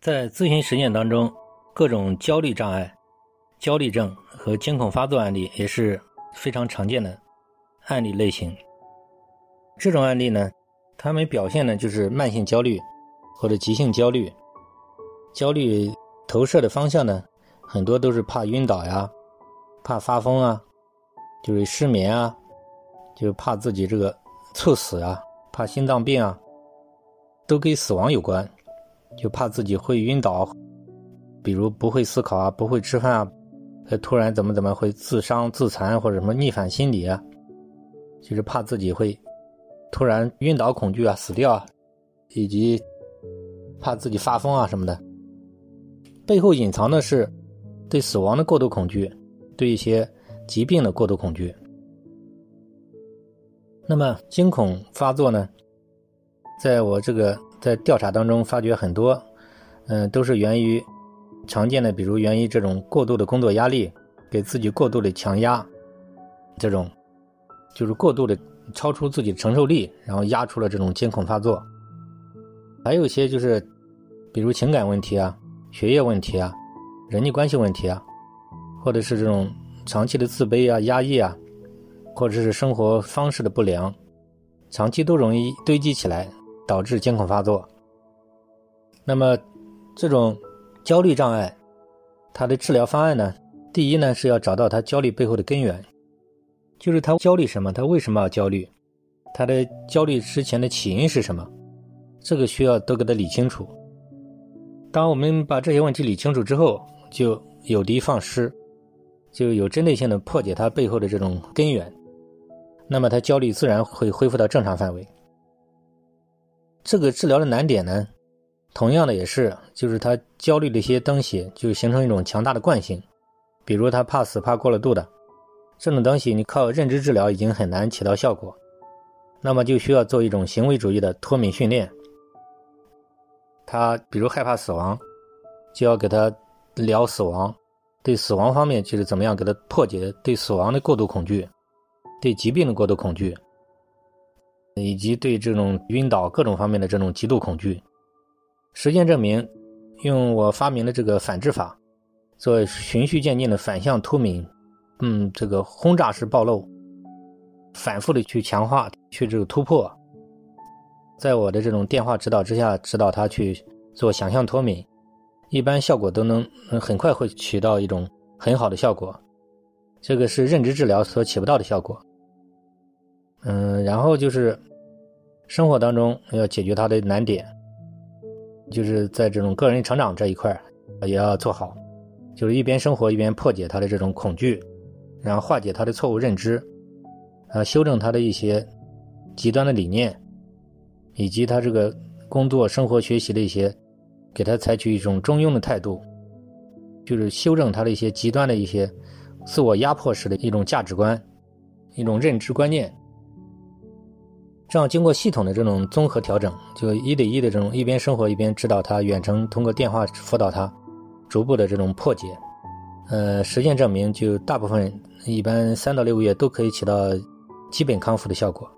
在咨询实践当中，各种焦虑障碍、焦虑症和惊恐发作案例也是非常常见的案例类型。这种案例呢，他们表现呢就是慢性焦虑或者急性焦虑。焦虑投射的方向呢，很多都是怕晕倒呀，怕发疯啊，就是失眠啊，就是怕自己这个猝死啊，怕心脏病啊，都跟死亡有关。就怕自己会晕倒，比如不会思考啊，不会吃饭啊，呃，突然怎么怎么会自伤自残或者什么逆反心理啊，就是怕自己会突然晕倒、恐惧啊、死掉啊，以及怕自己发疯啊什么的。背后隐藏的是对死亡的过度恐惧，对一些疾病的过度恐惧。那么惊恐发作呢，在我这个。在调查当中发觉很多，嗯，都是源于常见的，比如源于这种过度的工作压力，给自己过度的强压，这种就是过度的超出自己的承受力，然后压出了这种惊恐发作。还有一些就是，比如情感问题啊、学业问题啊、人际关系问题啊，或者是这种长期的自卑啊、压抑啊，或者是生活方式的不良，长期都容易堆积起来。导致惊恐发作。那么，这种焦虑障碍，它的治疗方案呢？第一呢，是要找到他焦虑背后的根源，就是他焦虑什么，他为什么要焦虑，他的焦虑之前的起因是什么，这个需要都给他理清楚。当我们把这些问题理清楚之后，就有的放矢，就有针对性的破解他背后的这种根源，那么他焦虑自然会恢复到正常范围。这个治疗的难点呢，同样的也是，就是他焦虑的一些东西就形成一种强大的惯性，比如他怕死怕过了度的这种东西，你靠认知治疗已经很难起到效果，那么就需要做一种行为主义的脱敏训练。他比如害怕死亡，就要给他聊死亡，对死亡方面就是怎么样给他破解对死亡的过度恐惧，对疾病的过度恐惧。以及对这种晕倒各种方面的这种极度恐惧，实践证明，用我发明的这个反制法，做循序渐进的反向脱敏，嗯，这个轰炸式暴露，反复的去强化，去这个突破，在我的这种电话指导之下，指导他去做想象脱敏，一般效果都能很快会起到一种很好的效果，这个是认知治疗所起不到的效果。嗯，然后就是生活当中要解决他的难点，就是在这种个人成长这一块也要做好，就是一边生活一边破解他的这种恐惧，然后化解他的错误认知，啊，修正他的一些极端的理念，以及他这个工作、生活、学习的一些，给他采取一种中庸的态度，就是修正他的一些极端的一些自我压迫式的一种价值观、一种认知观念。这样经过系统的这种综合调整，就一对一的这种一边生活一边指导他，远程通过电话辅导他，逐步的这种破解，呃，实践证明，就大部分一般三到六个月都可以起到基本康复的效果。